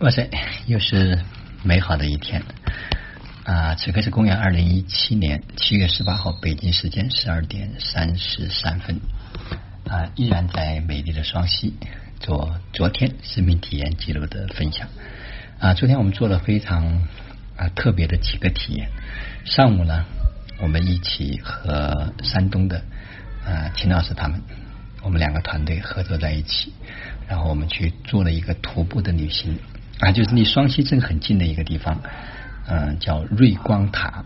哇塞，又是美好的一天啊！此刻是公元二零一七年七月十八号北京时间十二点三十三分啊，依然在美丽的双溪做昨天生命体验记录的分享啊。昨天我们做了非常啊特别的几个体验。上午呢，我们一起和山东的啊秦老师他们，我们两个团队合作在一起，然后我们去做了一个徒步的旅行。啊，就是离双溪镇很近的一个地方，嗯，叫瑞光塔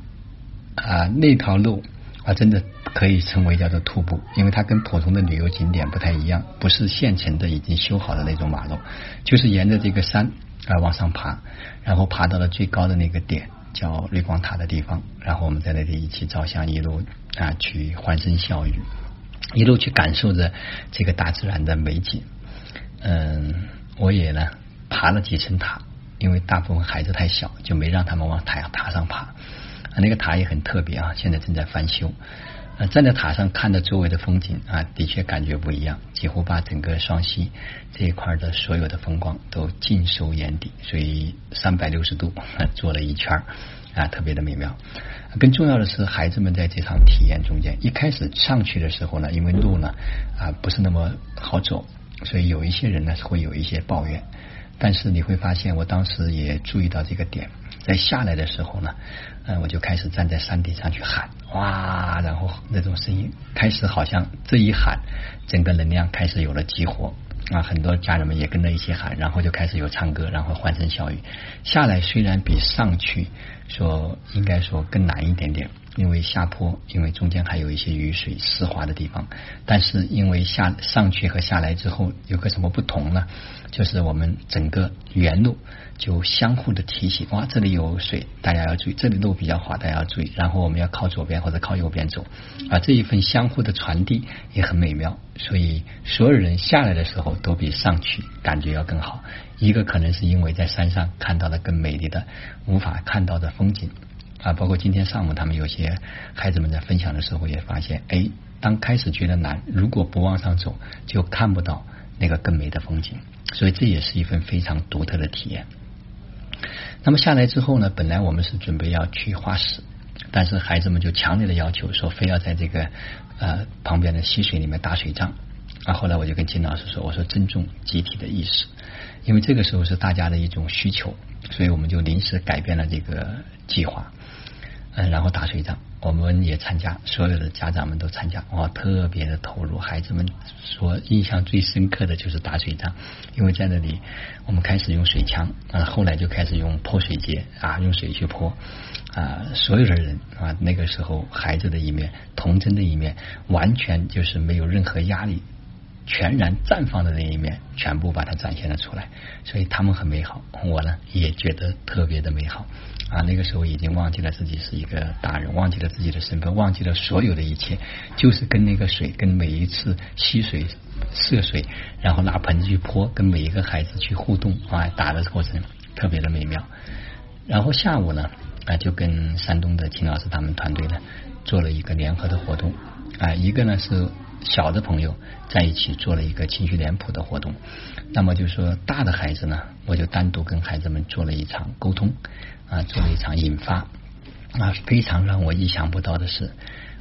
啊，那条路啊，真的可以称为叫做徒步，因为它跟普通的旅游景点不太一样，不是现成的已经修好的那种马路，就是沿着这个山啊往上爬，然后爬到了最高的那个点，叫瑞光塔的地方，然后我们在那里一起照相，一路啊去欢声笑语，一路去感受着这个大自然的美景。嗯，我也呢。爬了几层塔，因为大部分孩子太小，就没让他们往塔塔上爬。那个塔也很特别啊，现在正在翻修。站在塔上看着周围的风景啊，的确感觉不一样，几乎把整个双溪这一块的所有的风光都尽收眼底，所以三百六十度做了一圈啊，特别的美妙。更重要的是，孩子们在这场体验中间，一开始上去的时候呢，因为路呢啊不是那么好走，所以有一些人呢会有一些抱怨。但是你会发现，我当时也注意到这个点，在下来的时候呢，嗯，我就开始站在山顶上去喊，哇，然后那种声音开始好像这一喊，整个能量开始有了激活啊，很多家人们也跟着一起喊，然后就开始有唱歌，然后欢声笑语。下来虽然比上去说应该说更难一点点。因为下坡，因为中间还有一些雨水湿滑的地方，但是因为下上去和下来之后有个什么不同呢？就是我们整个原路就相互的提醒，哇，这里有水，大家要注意；这里路比较滑，大家要注意。然后我们要靠左边或者靠右边走，啊，这一份相互的传递也很美妙。所以所有人下来的时候都比上去感觉要更好。一个可能是因为在山上看到了更美丽的无法看到的风景。啊，包括今天上午他们有些孩子们在分享的时候也发现，哎，当开始觉得难，如果不往上走，就看不到那个更美的风景，所以这也是一份非常独特的体验。那么下来之后呢，本来我们是准备要去化石，但是孩子们就强烈的要求说，非要在这个呃旁边的溪水里面打水仗。啊，后来我就跟金老师说，我说尊重集体的意识，因为这个时候是大家的一种需求，所以我们就临时改变了这个计划。嗯，然后打水仗，我们也参加，所有的家长们都参加，哇，特别的投入。孩子们说，印象最深刻的就是打水仗，因为在那里，我们开始用水枪，啊，后来就开始用泼水节啊，用水去泼啊，所有的人啊，那个时候孩子的一面，童真的一面，完全就是没有任何压力。全然绽放的那一面，全部把它展现了出来，所以他们很美好，我呢也觉得特别的美好啊！那个时候已经忘记了自己是一个大人，忘记了自己的身份，忘记了所有的一切，就是跟那个水，跟每一次吸水、涉水，然后拿盆子去泼，跟每一个孩子去互动啊，打的过程特别的美妙。然后下午呢啊，就跟山东的秦老师他们团队呢做了一个联合的活动啊，一个呢是。小的朋友在一起做了一个情绪脸谱的活动，那么就说大的孩子呢，我就单独跟孩子们做了一场沟通啊，做了一场引发。啊，非常让我意想不到的是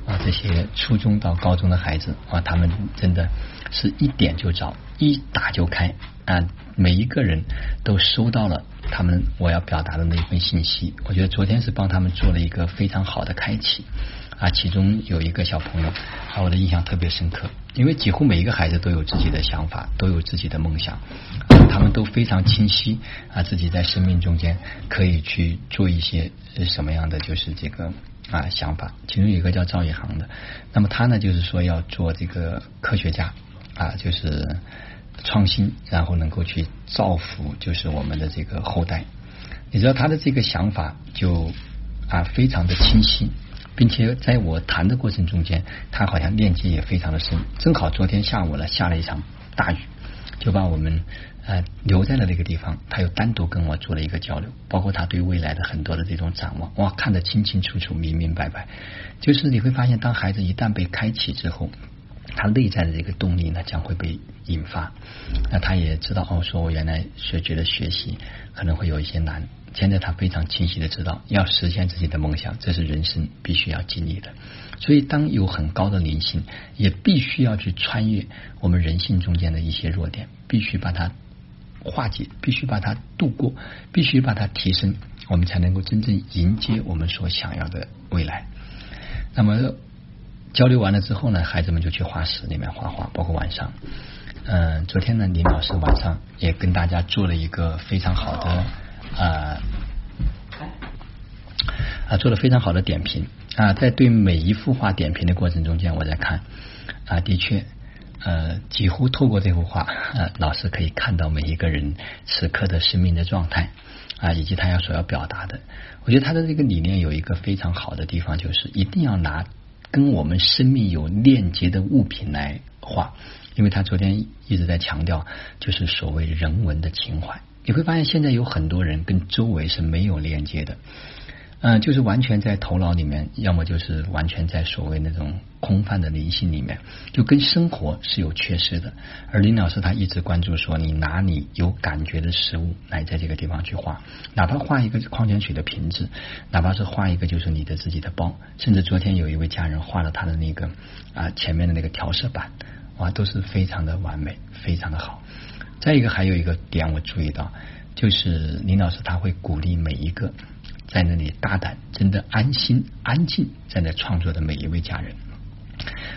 啊，这些初中到高中的孩子啊，他们真的是一点就着，一打就开啊，每一个人都收到了他们我要表达的那一份信息，我觉得昨天是帮他们做了一个非常好的开启。啊，其中有一个小朋友，啊，我的印象特别深刻，因为几乎每一个孩子都有自己的想法，都有自己的梦想，他们都非常清晰啊，自己在生命中间可以去做一些什么样的就是这个啊想法。其中有一个叫赵一航的，那么他呢就是说要做这个科学家啊，就是创新，然后能够去造福就是我们的这个后代。你知道他的这个想法就啊非常的清晰。并且在我谈的过程中间，他好像链接也非常的深。正好昨天下午呢，下了一场大雨，就把我们呃留在了那个地方。他又单独跟我做了一个交流，包括他对未来的很多的这种展望，哇，看得清清楚楚、明明白白。就是你会发现，当孩子一旦被开启之后，他内在的这个动力呢将会被引发。那他也知道哦，说我原来是觉得学习可能会有一些难，现在他非常清晰的知道，要实现自己的梦想，这是人生必须要经历的。所以，当有很高的灵性，也必须要去穿越我们人性中间的一些弱点，必须把它化解，必须把它度过，必须把它提升，我们才能够真正迎接我们所想要的未来。那么。交流完了之后呢，孩子们就去画室里面画画，包括晚上。嗯，昨天呢，林老师晚上也跟大家做了一个非常好的啊啊，做了非常好的点评啊。在对每一幅画点评的过程中间，我在看啊，的确呃，几乎透过这幅画，老师可以看到每一个人此刻的生命的状态啊，以及他要所要表达的。我觉得他的这个理念有一个非常好的地方，就是一定要拿。跟我们生命有链接的物品来画，因为他昨天一直在强调，就是所谓人文的情怀。你会发现，现在有很多人跟周围是没有链接的。嗯，就是完全在头脑里面，要么就是完全在所谓那种空泛的灵性里面，就跟生活是有缺失的。而林老师他一直关注说，你拿你有感觉的食物来在这个地方去画，哪怕画一个矿泉水的瓶子，哪怕是画一个就是你的自己的包，甚至昨天有一位家人画了他的那个啊前面的那个调色板，哇，都是非常的完美，非常的好。再一个还有一个点我注意到，就是林老师他会鼓励每一个。在那里大胆、真的安心、安静在那创作的每一位家人，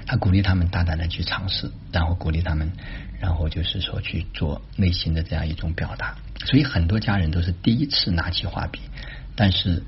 他鼓励他们大胆的去尝试，然后鼓励他们，然后就是说去做内心的这样一种表达。所以很多家人都是第一次拿起画笔，但是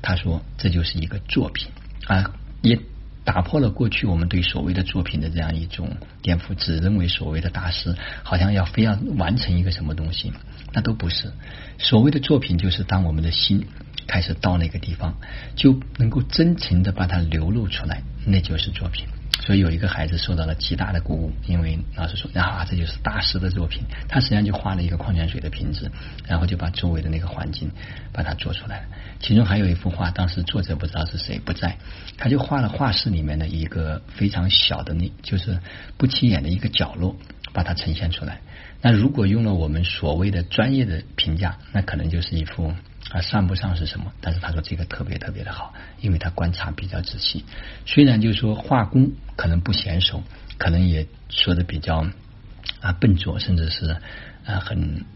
他说这就是一个作品啊，也打破了过去我们对所谓的作品的这样一种颠覆，只认为所谓的大师好像要非要完成一个什么东西，那都不是。所谓的作品就是当我们的心。开始到那个地方，就能够真情的把它流露出来，那就是作品。所以有一个孩子受到了极大的鼓舞，因为老师说啊，这就是大师的作品。他实际上就画了一个矿泉水的瓶子，然后就把周围的那个环境把它做出来了。其中还有一幅画，当时作者不知道是谁不在，他就画了画室里面的一个非常小的那，就是不起眼的一个角落，把它呈现出来。那如果用了我们所谓的专业的评价，那可能就是一幅。啊，算不上是什么，但是他说这个特别特别的好，因为他观察比较仔细。虽然就是说画工可能不娴熟，可能也说的比较啊笨拙，甚至是啊很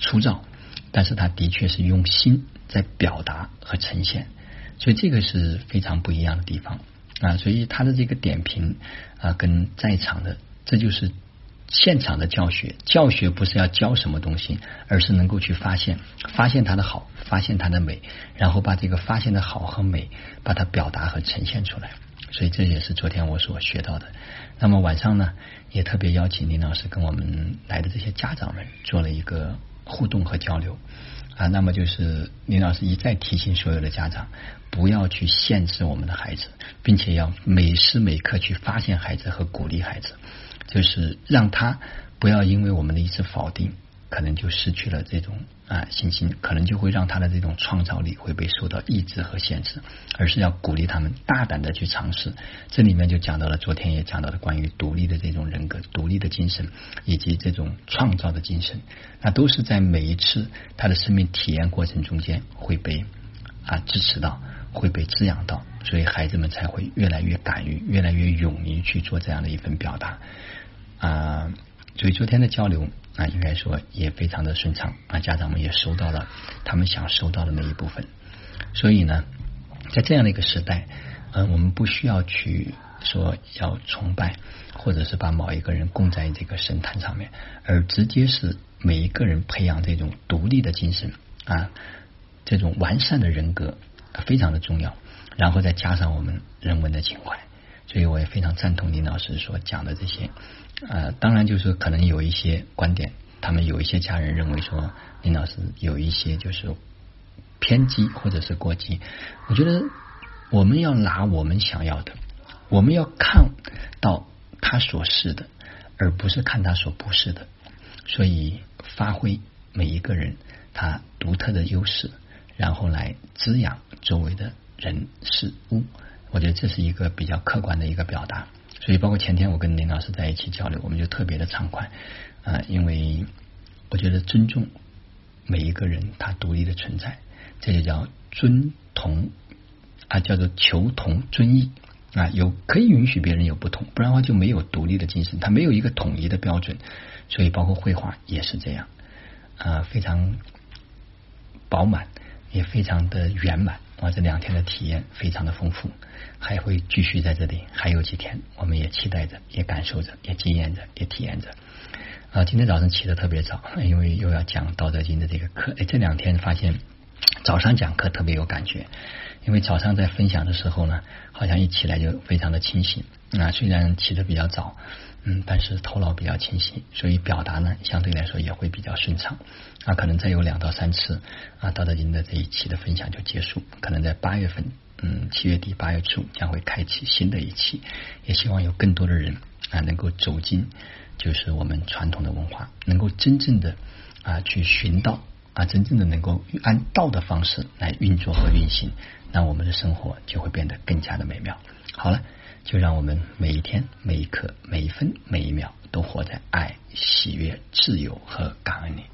粗糙，但是他的确是用心在表达和呈现，所以这个是非常不一样的地方啊。所以他的这个点评啊，跟在场的这就是。现场的教学，教学不是要教什么东西，而是能够去发现，发现它的好，发现它的美，然后把这个发现的好和美，把它表达和呈现出来。所以这也是昨天我所学到的。那么晚上呢，也特别邀请林老师跟我们来的这些家长们做了一个互动和交流啊。那么就是林老师一再提醒所有的家长，不要去限制我们的孩子，并且要每时每刻去发现孩子和鼓励孩子。就是让他不要因为我们的一次否定，可能就失去了这种啊信心，可能就会让他的这种创造力会被受到抑制和限制，而是要鼓励他们大胆的去尝试。这里面就讲到了昨天也讲到的关于独立的这种人格、独立的精神以及这种创造的精神，那都是在每一次他的生命体验过程中间会被啊支持到，会被滋养到，所以孩子们才会越来越敢于、越来越勇于去做这样的一份表达。啊，所以昨天的交流啊，应该说也非常的顺畅啊，家长们也收到了他们想收到的那一部分。所以呢，在这样的一个时代，嗯，我们不需要去说要崇拜，或者是把某一个人供在这个神坛上面，而直接是每一个人培养这种独立的精神啊，这种完善的人格非常的重要，然后再加上我们人文的情怀。所以我也非常赞同林老师所讲的这些，呃，当然就是可能有一些观点，他们有一些家人认为说林老师有一些就是偏激或者是过激。我觉得我们要拿我们想要的，我们要看到他所是的，而不是看他所不是的。所以发挥每一个人他独特的优势，然后来滋养周围的人事物。我觉得这是一个比较客观的一个表达，所以包括前天我跟林老师在一起交流，我们就特别的畅快。啊，因为我觉得尊重每一个人他独立的存在，这就叫尊同啊，叫做求同尊异。啊，有可以允许别人有不同，不然的话就没有独立的精神，他没有一个统一的标准，所以包括绘画也是这样。啊，非常饱满，也非常的圆满。啊，这两天的体验非常的丰富，还会继续在这里，还有几天，我们也期待着，也感受着，也经验着，也体验着。啊，今天早上起的特别早，因为又要讲《道德经》的这个课。哎，这两天发现早上讲课特别有感觉，因为早上在分享的时候呢，好像一起来就非常的清醒。啊，虽然起的比较早。嗯，但是头脑比较清晰，所以表达呢相对来说也会比较顺畅。啊，可能再有两到三次啊，道德经的这一期的分享就结束。可能在八月份，嗯，七月底八月初将会开启新的一期。也希望有更多的人啊能够走进，就是我们传统的文化，能够真正的啊去寻道啊，真正的能够按道的方式来运作和运行，那我们的生活就会变得更加的美妙。好了。就让我们每一天、每一刻、每一分、每一秒都活在爱、喜悦、自由和感恩里。